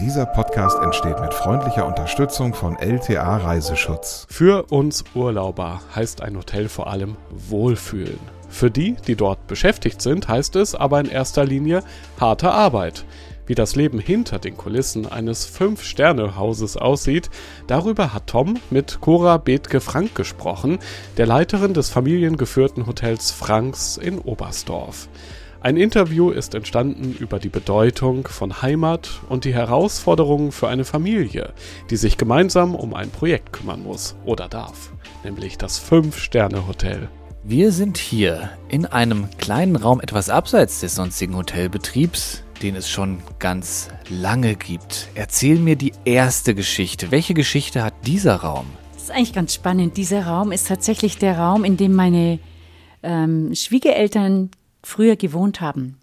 Dieser Podcast entsteht mit freundlicher Unterstützung von LTA Reiseschutz. Für uns Urlauber heißt ein Hotel vor allem Wohlfühlen. Für die, die dort beschäftigt sind, heißt es aber in erster Linie harte Arbeit. Wie das Leben hinter den Kulissen eines Fünf-Sterne-Hauses aussieht, darüber hat Tom mit Cora Bethke-Frank gesprochen, der Leiterin des familiengeführten Hotels Franks in Oberstdorf. Ein Interview ist entstanden über die Bedeutung von Heimat und die Herausforderungen für eine Familie, die sich gemeinsam um ein Projekt kümmern muss oder darf, nämlich das Fünf-Sterne-Hotel. Wir sind hier in einem kleinen Raum etwas abseits des sonstigen Hotelbetriebs, den es schon ganz lange gibt. Erzähl mir die erste Geschichte. Welche Geschichte hat dieser Raum? Das ist eigentlich ganz spannend. Dieser Raum ist tatsächlich der Raum, in dem meine ähm, Schwiegereltern früher gewohnt haben.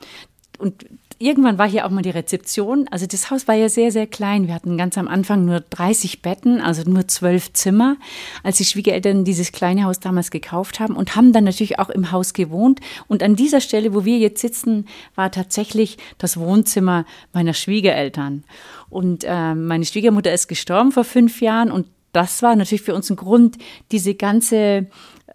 Und irgendwann war hier auch mal die Rezeption. Also das Haus war ja sehr, sehr klein. Wir hatten ganz am Anfang nur 30 Betten, also nur zwölf Zimmer, als die Schwiegereltern dieses kleine Haus damals gekauft haben und haben dann natürlich auch im Haus gewohnt. Und an dieser Stelle, wo wir jetzt sitzen, war tatsächlich das Wohnzimmer meiner Schwiegereltern. Und äh, meine Schwiegermutter ist gestorben vor fünf Jahren und das war natürlich für uns ein Grund, diese ganze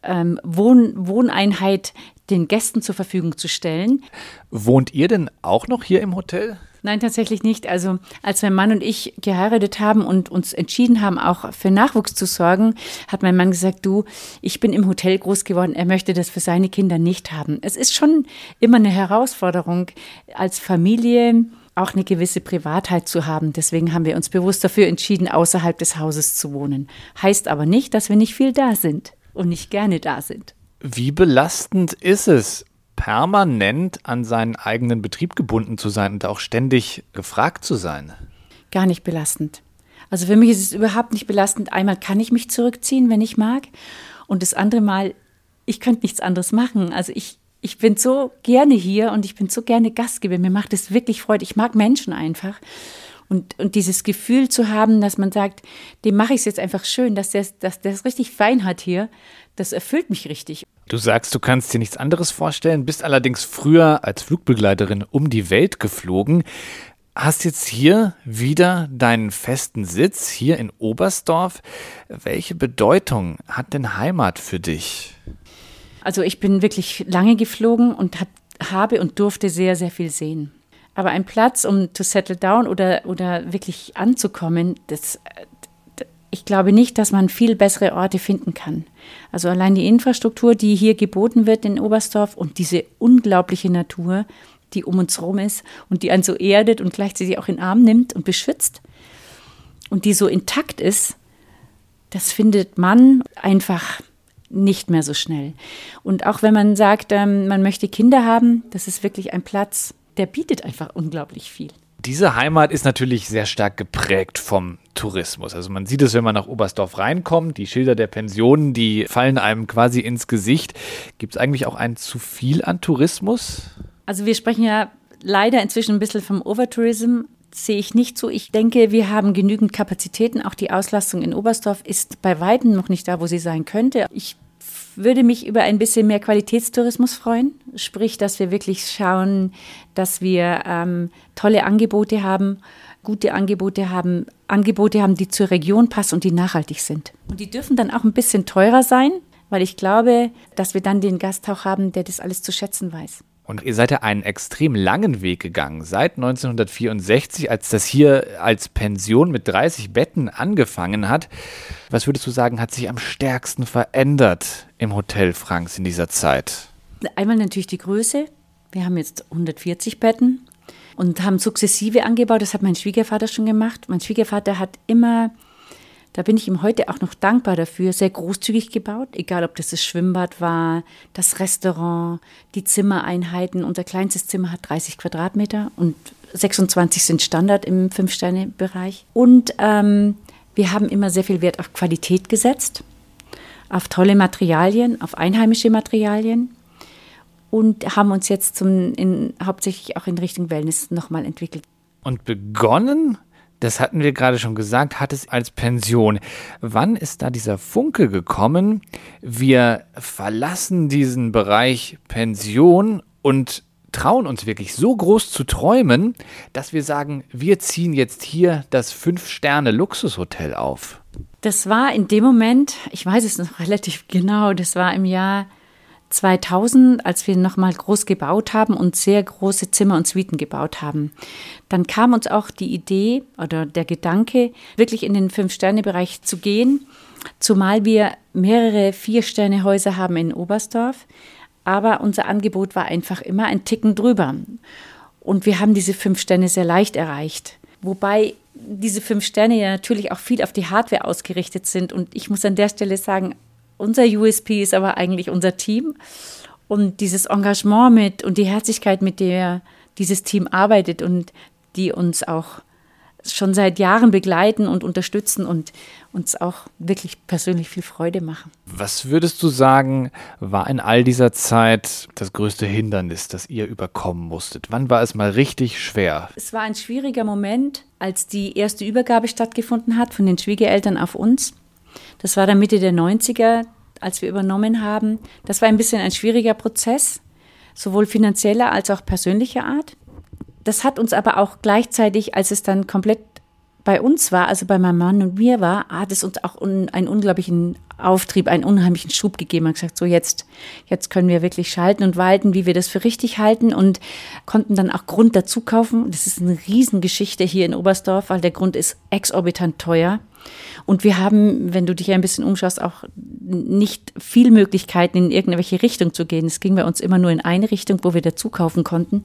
ähm, Wohn Wohneinheit den Gästen zur Verfügung zu stellen. Wohnt ihr denn auch noch hier im Hotel? Nein, tatsächlich nicht. Also als mein Mann und ich geheiratet haben und uns entschieden haben, auch für Nachwuchs zu sorgen, hat mein Mann gesagt, du, ich bin im Hotel groß geworden, er möchte das für seine Kinder nicht haben. Es ist schon immer eine Herausforderung, als Familie auch eine gewisse Privatheit zu haben. Deswegen haben wir uns bewusst dafür entschieden, außerhalb des Hauses zu wohnen. Heißt aber nicht, dass wir nicht viel da sind und nicht gerne da sind. Wie belastend ist es, permanent an seinen eigenen Betrieb gebunden zu sein und auch ständig gefragt zu sein? Gar nicht belastend. Also für mich ist es überhaupt nicht belastend. Einmal kann ich mich zurückziehen, wenn ich mag. Und das andere Mal, ich könnte nichts anderes machen. Also ich, ich bin so gerne hier und ich bin so gerne Gastgeber. Mir macht es wirklich Freude. Ich mag Menschen einfach. Und, und dieses Gefühl zu haben, dass man sagt, dem mache ich es jetzt einfach schön, dass der dass es richtig fein hat hier, das erfüllt mich richtig. Du sagst, du kannst dir nichts anderes vorstellen, bist allerdings früher als Flugbegleiterin um die Welt geflogen. Hast jetzt hier wieder deinen festen Sitz, hier in Oberstdorf. Welche Bedeutung hat denn Heimat für dich? Also ich bin wirklich lange geflogen und hab, habe und durfte sehr, sehr viel sehen. Aber ein Platz, um to settle down oder, oder wirklich anzukommen, das, ich glaube nicht, dass man viel bessere Orte finden kann. Also allein die Infrastruktur, die hier geboten wird in Oberstdorf und diese unglaubliche Natur, die um uns herum ist und die einen so erdet und gleichzeitig auch in den Arm nimmt und beschützt und die so intakt ist, das findet man einfach nicht mehr so schnell. Und auch wenn man sagt, ähm, man möchte Kinder haben, das ist wirklich ein Platz, der bietet einfach unglaublich viel. Diese Heimat ist natürlich sehr stark geprägt vom Tourismus. Also man sieht es, wenn man nach Oberstdorf reinkommt, die Schilder der Pensionen, die fallen einem quasi ins Gesicht. Gibt es eigentlich auch ein zu viel an Tourismus? Also wir sprechen ja leider inzwischen ein bisschen vom Overtourism. Sehe ich nicht so. Ich denke, wir haben genügend Kapazitäten. Auch die Auslastung in Oberstdorf ist bei weitem noch nicht da, wo sie sein könnte. Ich würde mich über ein bisschen mehr Qualitätstourismus freuen. Sprich, dass wir wirklich schauen, dass wir ähm, tolle Angebote haben, gute Angebote haben, Angebote haben, die zur Region passen und die nachhaltig sind. Und die dürfen dann auch ein bisschen teurer sein, weil ich glaube, dass wir dann den Gast auch haben, der das alles zu schätzen weiß. Und ihr seid ja einen extrem langen Weg gegangen. Seit 1964, als das hier als Pension mit 30 Betten angefangen hat. Was würdest du sagen, hat sich am stärksten verändert im Hotel Franks in dieser Zeit? Einmal natürlich die Größe. Wir haben jetzt 140 Betten und haben sukzessive angebaut. Das hat mein Schwiegervater schon gemacht. Mein Schwiegervater hat immer da bin ich ihm heute auch noch dankbar dafür, sehr großzügig gebaut, egal ob das das Schwimmbad war, das Restaurant, die Zimmereinheiten. Unser kleinstes Zimmer hat 30 Quadratmeter und 26 sind Standard im Fünf-Sterne-Bereich. Und ähm, wir haben immer sehr viel Wert auf Qualität gesetzt, auf tolle Materialien, auf einheimische Materialien und haben uns jetzt zum, in, hauptsächlich auch in Richtung Wellness nochmal entwickelt. Und begonnen das hatten wir gerade schon gesagt, hat es als Pension. Wann ist da dieser Funke gekommen? Wir verlassen diesen Bereich Pension und trauen uns wirklich so groß zu träumen, dass wir sagen, wir ziehen jetzt hier das Fünf-Sterne-Luxushotel auf? Das war in dem Moment, ich weiß es noch relativ genau, das war im Jahr 2000, als wir nochmal groß gebaut haben und sehr große Zimmer und Suiten gebaut haben. Dann kam uns auch die Idee oder der Gedanke, wirklich in den Fünf-Sterne-Bereich zu gehen, zumal wir mehrere Vier-Sterne-Häuser haben in Oberstdorf. Aber unser Angebot war einfach immer ein Ticken drüber. Und wir haben diese fünf Sterne sehr leicht erreicht. Wobei diese fünf Sterne ja natürlich auch viel auf die Hardware ausgerichtet sind. Und ich muss an der Stelle sagen, unser USP ist aber eigentlich unser Team und dieses Engagement mit und die Herzlichkeit, mit der dieses Team arbeitet und die uns auch schon seit Jahren begleiten und unterstützen und uns auch wirklich persönlich viel Freude machen. Was würdest du sagen, war in all dieser Zeit das größte Hindernis, das ihr überkommen musstet? Wann war es mal richtig schwer? Es war ein schwieriger Moment, als die erste Übergabe stattgefunden hat von den Schwiegereltern auf uns. Das war dann Mitte der 90er, als wir übernommen haben. Das war ein bisschen ein schwieriger Prozess, sowohl finanzieller als auch persönlicher Art. Das hat uns aber auch gleichzeitig, als es dann komplett bei uns war, also bei meinem Mann und mir war, hat es uns auch un, einen unglaublichen Auftrieb, einen unheimlichen Schub gegeben. Hat gesagt, so jetzt, jetzt können wir wirklich schalten und walten, wie wir das für richtig halten und konnten dann auch Grund dazu kaufen. Das ist eine Riesengeschichte hier in Oberstdorf, weil der Grund ist exorbitant teuer. Und wir haben, wenn du dich ein bisschen umschaust, auch nicht viel Möglichkeiten, in irgendwelche Richtung zu gehen. Es ging bei uns immer nur in eine Richtung, wo wir dazu kaufen konnten.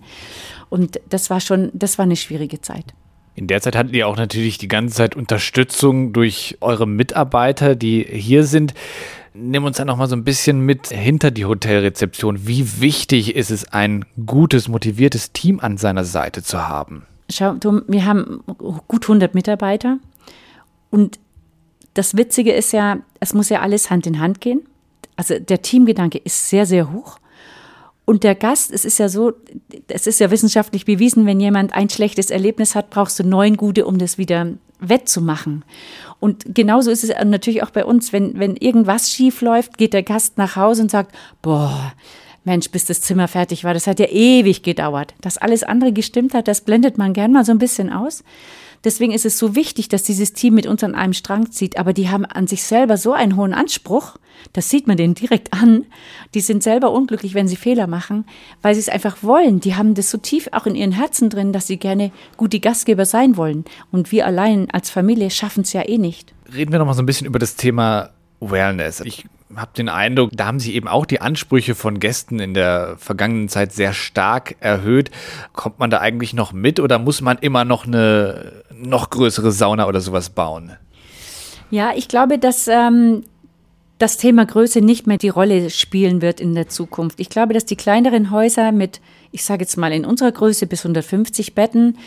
Und das war schon, das war eine schwierige Zeit. In der Zeit hattet ihr auch natürlich die ganze Zeit Unterstützung durch eure Mitarbeiter, die hier sind. Nimm uns dann noch mal so ein bisschen mit hinter die Hotelrezeption. Wie wichtig ist es, ein gutes, motiviertes Team an seiner Seite zu haben? Schau, Tom, wir haben gut 100 Mitarbeiter und das Witzige ist ja, es muss ja alles Hand in Hand gehen. Also der Teamgedanke ist sehr, sehr hoch. Und der Gast, es ist ja so, es ist ja wissenschaftlich bewiesen, wenn jemand ein schlechtes Erlebnis hat, brauchst du neun gute, um das wieder wettzumachen. Und genauso ist es natürlich auch bei uns, wenn, wenn irgendwas schief läuft, geht der Gast nach Hause und sagt, boah, Mensch, bis das Zimmer fertig war, das hat ja ewig gedauert. Dass alles andere gestimmt hat, das blendet man gern mal so ein bisschen aus. Deswegen ist es so wichtig, dass dieses Team mit uns an einem Strang zieht. Aber die haben an sich selber so einen hohen Anspruch. Das sieht man denen direkt an. Die sind selber unglücklich, wenn sie Fehler machen, weil sie es einfach wollen. Die haben das so tief auch in ihren Herzen drin, dass sie gerne gute Gastgeber sein wollen. Und wir allein als Familie schaffen es ja eh nicht. Reden wir noch mal so ein bisschen über das Thema Wellness. Ich habe den Eindruck, da haben sich eben auch die Ansprüche von Gästen in der vergangenen Zeit sehr stark erhöht. Kommt man da eigentlich noch mit oder muss man immer noch eine noch größere Sauna oder sowas bauen? Ja, ich glaube, dass ähm, das Thema Größe nicht mehr die Rolle spielen wird in der Zukunft. Ich glaube, dass die kleineren Häuser mit, ich sage jetzt mal in unserer Größe bis 150 Betten,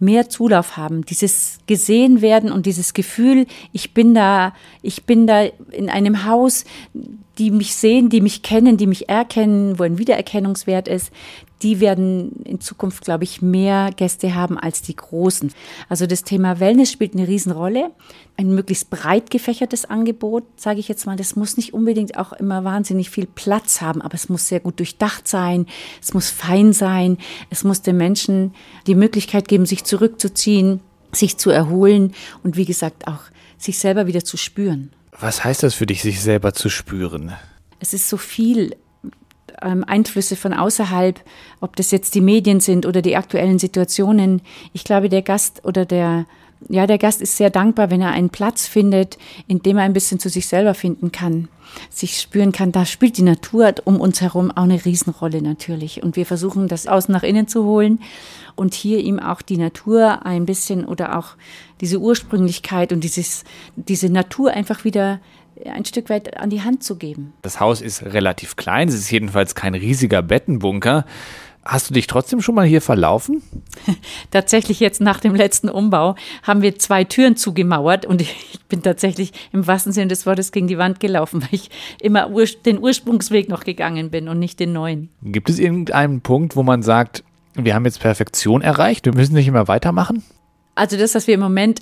mehr Zulauf haben, dieses gesehen werden und dieses Gefühl, ich bin da, ich bin da in einem Haus, die mich sehen, die mich kennen, die mich erkennen, wo ein Wiedererkennungswert ist, die werden in Zukunft, glaube ich, mehr Gäste haben als die großen. Also das Thema Wellness spielt eine Riesenrolle. Ein möglichst breit gefächertes Angebot, sage ich jetzt mal, das muss nicht unbedingt auch immer wahnsinnig viel Platz haben, aber es muss sehr gut durchdacht sein, es muss fein sein, es muss den Menschen die Möglichkeit geben, sich zurückzuziehen, sich zu erholen und wie gesagt auch sich selber wieder zu spüren. Was heißt das für dich, sich selber zu spüren? Es ist so viel ähm, Einflüsse von außerhalb, ob das jetzt die Medien sind oder die aktuellen Situationen. Ich glaube, der Gast oder der ja, der Gast ist sehr dankbar, wenn er einen Platz findet, in dem er ein bisschen zu sich selber finden kann, sich spüren kann. Da spielt die Natur um uns herum auch eine Riesenrolle natürlich. Und wir versuchen, das außen nach innen zu holen und hier ihm auch die Natur ein bisschen oder auch diese Ursprünglichkeit und dieses, diese Natur einfach wieder ein Stück weit an die Hand zu geben. Das Haus ist relativ klein, es ist jedenfalls kein riesiger Bettenbunker. Hast du dich trotzdem schon mal hier verlaufen? tatsächlich jetzt nach dem letzten Umbau haben wir zwei Türen zugemauert und ich bin tatsächlich im wahrsten Sinne des Wortes gegen die Wand gelaufen, weil ich immer den Ursprungsweg noch gegangen bin und nicht den neuen. Gibt es irgendeinen Punkt, wo man sagt, wir haben jetzt Perfektion erreicht, wir müssen nicht immer weitermachen? Also das, was wir im Moment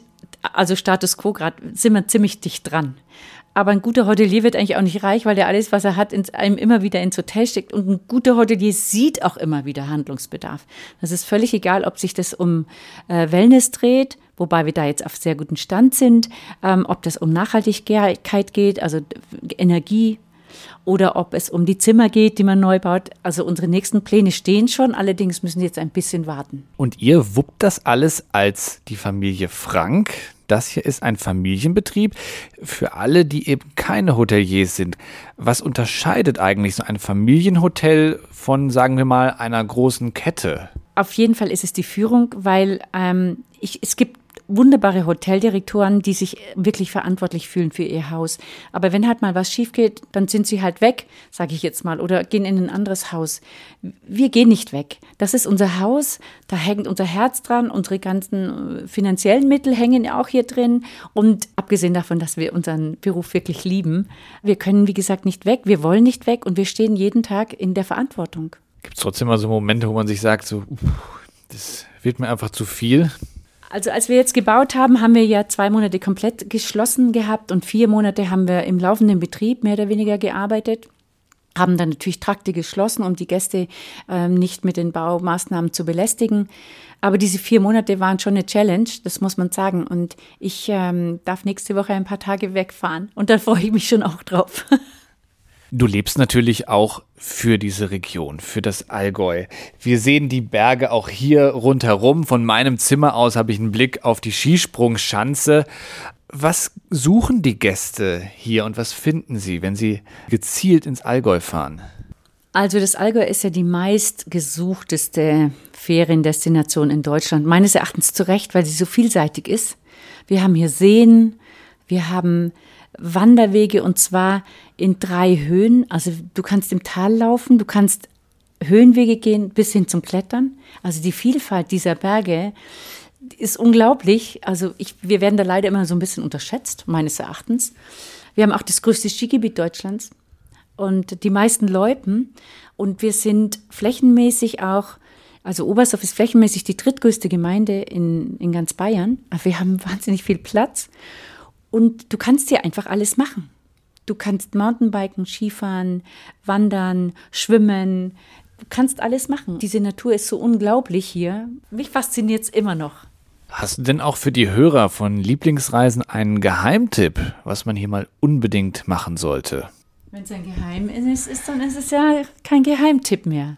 also Status quo gerade, sind wir ziemlich dicht dran. Aber ein guter Hotelier wird eigentlich auch nicht reich, weil der alles, was er hat, ins, einem immer wieder ins Hotel steckt. Und ein guter Hotelier sieht auch immer wieder Handlungsbedarf. Das ist völlig egal, ob sich das um äh, Wellness dreht, wobei wir da jetzt auf sehr guten Stand sind, ähm, ob das um Nachhaltigkeit geht, also Energie, oder ob es um die Zimmer geht, die man neu baut. Also unsere nächsten Pläne stehen schon, allerdings müssen jetzt ein bisschen warten. Und ihr wuppt das alles als die Familie Frank. Das hier ist ein Familienbetrieb für alle, die eben keine Hoteliers sind. Was unterscheidet eigentlich so ein Familienhotel von, sagen wir mal, einer großen Kette? Auf jeden Fall ist es die Führung, weil ähm, ich, es gibt wunderbare Hoteldirektoren, die sich wirklich verantwortlich fühlen für ihr Haus. Aber wenn halt mal was schief geht, dann sind sie halt weg, sage ich jetzt mal, oder gehen in ein anderes Haus. Wir gehen nicht weg. Das ist unser Haus, da hängt unser Herz dran, unsere ganzen äh, finanziellen Mittel hängen auch hier drin. Und abgesehen davon, dass wir unseren Beruf wirklich lieben, wir können, wie gesagt, nicht weg, wir wollen nicht weg und wir stehen jeden Tag in der Verantwortung. Gibt es trotzdem mal so Momente, wo man sich sagt, so, das wird mir einfach zu viel? Also als wir jetzt gebaut haben, haben wir ja zwei Monate komplett geschlossen gehabt und vier Monate haben wir im laufenden Betrieb mehr oder weniger gearbeitet haben dann natürlich Trakte geschlossen, um die Gäste ähm, nicht mit den Baumaßnahmen zu belästigen. Aber diese vier Monate waren schon eine Challenge, das muss man sagen. Und ich ähm, darf nächste Woche ein paar Tage wegfahren. Und da freue ich mich schon auch drauf. Du lebst natürlich auch für diese Region, für das Allgäu. Wir sehen die Berge auch hier rundherum. Von meinem Zimmer aus habe ich einen Blick auf die Skisprungschanze. Was suchen die Gäste hier und was finden sie, wenn sie gezielt ins Allgäu fahren? Also das Allgäu ist ja die meistgesuchteste Feriendestination in Deutschland. Meines Erachtens zu Recht, weil sie so vielseitig ist. Wir haben hier Seen, wir haben Wanderwege und zwar in drei Höhen. Also du kannst im Tal laufen, du kannst Höhenwege gehen bis hin zum Klettern. Also die Vielfalt dieser Berge ist unglaublich. Also ich, wir werden da leider immer so ein bisschen unterschätzt, meines Erachtens. Wir haben auch das größte Skigebiet Deutschlands und die meisten Loipen. Und wir sind flächenmäßig auch, also Oberstdorf ist flächenmäßig die drittgrößte Gemeinde in, in ganz Bayern. Wir haben wahnsinnig viel Platz. Und du kannst hier einfach alles machen. Du kannst Mountainbiken, Skifahren, wandern, schwimmen. Du kannst alles machen. Diese Natur ist so unglaublich hier. Mich fasziniert es immer noch. Hast du denn auch für die Hörer von Lieblingsreisen einen Geheimtipp, was man hier mal unbedingt machen sollte? Wenn es ein Geheimnis ist, dann ist es ja kein Geheimtipp mehr.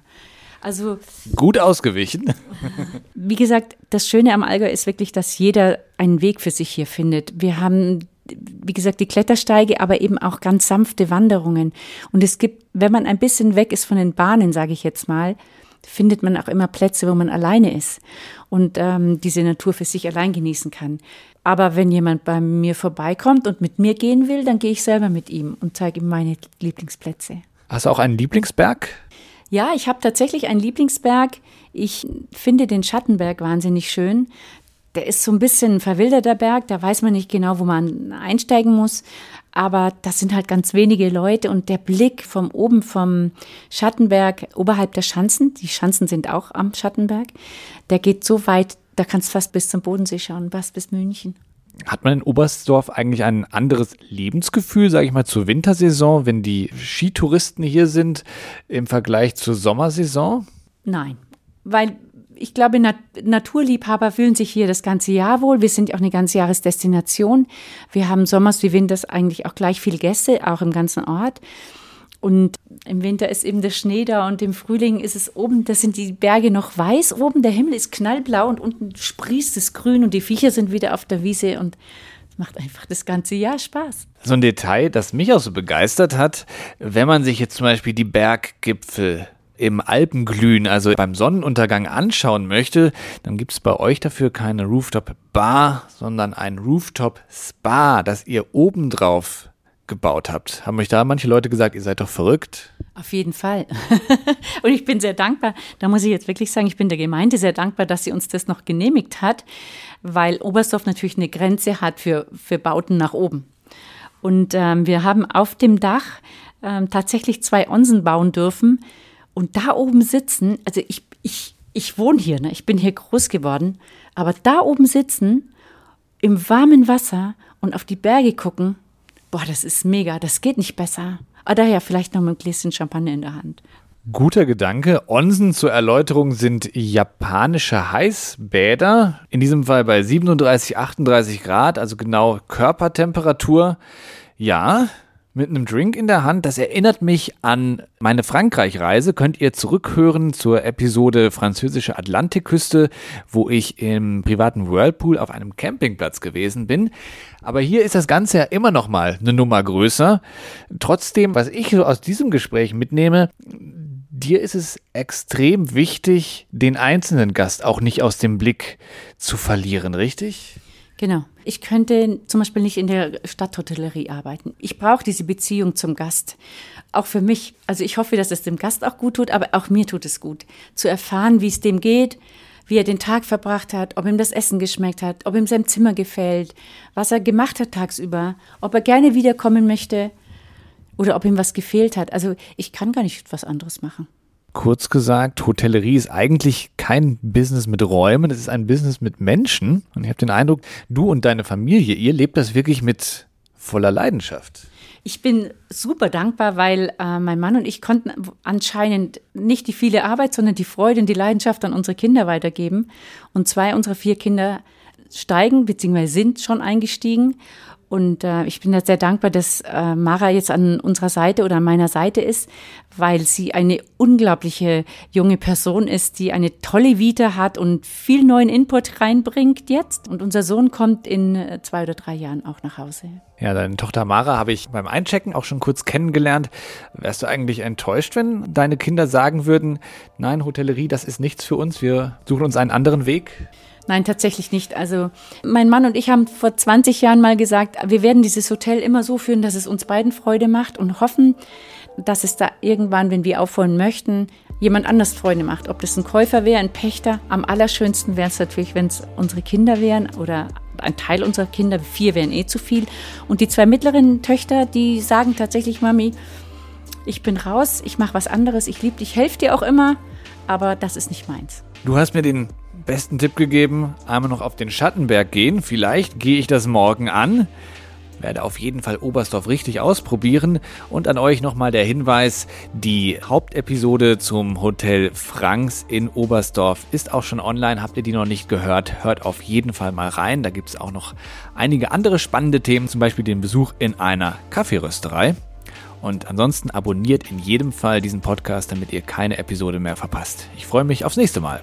Also gut ausgewichen. Wie gesagt, das Schöne am Allgäu ist wirklich, dass jeder einen Weg für sich hier findet. Wir haben wie gesagt, die Klettersteige, aber eben auch ganz sanfte Wanderungen. Und es gibt, wenn man ein bisschen weg ist von den Bahnen, sage ich jetzt mal, findet man auch immer Plätze, wo man alleine ist und ähm, diese Natur für sich allein genießen kann. Aber wenn jemand bei mir vorbeikommt und mit mir gehen will, dann gehe ich selber mit ihm und zeige ihm meine Lieblingsplätze. Hast du auch einen Lieblingsberg? Ja, ich habe tatsächlich einen Lieblingsberg. Ich finde den Schattenberg wahnsinnig schön. Der ist so ein bisschen ein verwilderter Berg, da weiß man nicht genau, wo man einsteigen muss. Aber das sind halt ganz wenige Leute und der Blick vom oben vom Schattenberg oberhalb der Schanzen, die Schanzen sind auch am Schattenberg, der geht so weit, da kannst du fast bis zum Bodensee schauen, fast bis München. Hat man in Oberstdorf eigentlich ein anderes Lebensgefühl, sage ich mal, zur Wintersaison, wenn die Skitouristen hier sind im Vergleich zur Sommersaison? Nein, weil ich glaube, Nat Naturliebhaber fühlen sich hier das ganze Jahr wohl. Wir sind auch eine ganze Jahresdestination. Wir haben sommers wie winters eigentlich auch gleich viel Gäste, auch im ganzen Ort. Und im Winter ist eben der Schnee da und im Frühling ist es oben, da sind die Berge noch weiß oben, der Himmel ist knallblau und unten sprießt es grün und die Viecher sind wieder auf der Wiese und es macht einfach das ganze Jahr Spaß. So ein Detail, das mich auch so begeistert hat, wenn man sich jetzt zum Beispiel die Berggipfel im Alpenglühen, also beim Sonnenuntergang anschauen möchte, dann gibt es bei euch dafür keine Rooftop-Bar, sondern ein Rooftop-Spa, das ihr obendrauf gebaut habt. Haben euch da manche Leute gesagt, ihr seid doch verrückt? Auf jeden Fall. und ich bin sehr dankbar, da muss ich jetzt wirklich sagen, ich bin der Gemeinde sehr dankbar, dass sie uns das noch genehmigt hat, weil Oberstdorf natürlich eine Grenze hat für, für Bauten nach oben. Und ähm, wir haben auf dem Dach ähm, tatsächlich zwei Onsen bauen dürfen und da oben sitzen, also ich, ich, ich wohne hier, ne? ich bin hier groß geworden, aber da oben sitzen im warmen Wasser und auf die Berge gucken, boah, das ist mega, das geht nicht besser. Ah, daher vielleicht noch mit einem Gläschen Champagner in der Hand. Guter Gedanke. Onsen zur Erläuterung sind japanische Heißbäder. In diesem Fall bei 37, 38 Grad, also genau Körpertemperatur. Ja, mit einem Drink in der Hand. Das erinnert mich an meine Frankreich-Reise. Könnt ihr zurückhören zur Episode Französische Atlantikküste, wo ich im privaten Whirlpool auf einem Campingplatz gewesen bin. Aber hier ist das Ganze ja immer noch mal eine Nummer größer. Trotzdem, was ich so aus diesem Gespräch mitnehme, dir ist es extrem wichtig, den einzelnen Gast auch nicht aus dem Blick zu verlieren, richtig? Genau. Ich könnte zum Beispiel nicht in der Stadthotellerie arbeiten. Ich brauche diese Beziehung zum Gast. Auch für mich. Also ich hoffe, dass es dem Gast auch gut tut, aber auch mir tut es gut. Zu erfahren, wie es dem geht, wie er den Tag verbracht hat, ob ihm das Essen geschmeckt hat, ob ihm sein Zimmer gefällt, was er gemacht hat tagsüber, ob er gerne wiederkommen möchte oder ob ihm was gefehlt hat. Also ich kann gar nicht was anderes machen. Kurz gesagt, Hotellerie ist eigentlich kein Business mit Räumen, es ist ein Business mit Menschen. Und ich habe den Eindruck, du und deine Familie, ihr lebt das wirklich mit voller Leidenschaft. Ich bin super dankbar, weil äh, mein Mann und ich konnten anscheinend nicht die viele Arbeit, sondern die Freude und die Leidenschaft an unsere Kinder weitergeben. Und zwei unserer vier Kinder steigen bzw. sind schon eingestiegen. Und äh, ich bin da sehr dankbar, dass äh, Mara jetzt an unserer Seite oder an meiner Seite ist, weil sie eine unglaubliche junge Person ist, die eine tolle Vita hat und viel neuen Input reinbringt jetzt. Und unser Sohn kommt in äh, zwei oder drei Jahren auch nach Hause. Ja, deine Tochter Mara habe ich beim Einchecken auch schon kurz kennengelernt. Wärst du eigentlich enttäuscht, wenn deine Kinder sagen würden, nein, Hotellerie, das ist nichts für uns, wir suchen uns einen anderen Weg? Nein, tatsächlich nicht. Also mein Mann und ich haben vor 20 Jahren mal gesagt, wir werden dieses Hotel immer so führen, dass es uns beiden Freude macht und hoffen, dass es da irgendwann, wenn wir aufholen möchten, jemand anders Freude macht. Ob das ein Käufer wäre, ein Pächter. Am allerschönsten wäre es natürlich, wenn es unsere Kinder wären oder ein Teil unserer Kinder. Vier wären eh zu viel. Und die zwei mittleren Töchter, die sagen tatsächlich, Mami, ich bin raus, ich mache was anderes, ich liebe dich, helfe dir auch immer, aber das ist nicht meins. Du hast mir den besten Tipp gegeben, einmal noch auf den Schattenberg gehen. Vielleicht gehe ich das morgen an. Werde auf jeden Fall Oberstdorf richtig ausprobieren. Und an euch nochmal der Hinweis, die Hauptepisode zum Hotel Franks in Oberstdorf ist auch schon online. Habt ihr die noch nicht gehört? Hört auf jeden Fall mal rein. Da gibt es auch noch einige andere spannende Themen, zum Beispiel den Besuch in einer Kaffeerösterei. Und ansonsten abonniert in jedem Fall diesen Podcast, damit ihr keine Episode mehr verpasst. Ich freue mich aufs nächste Mal.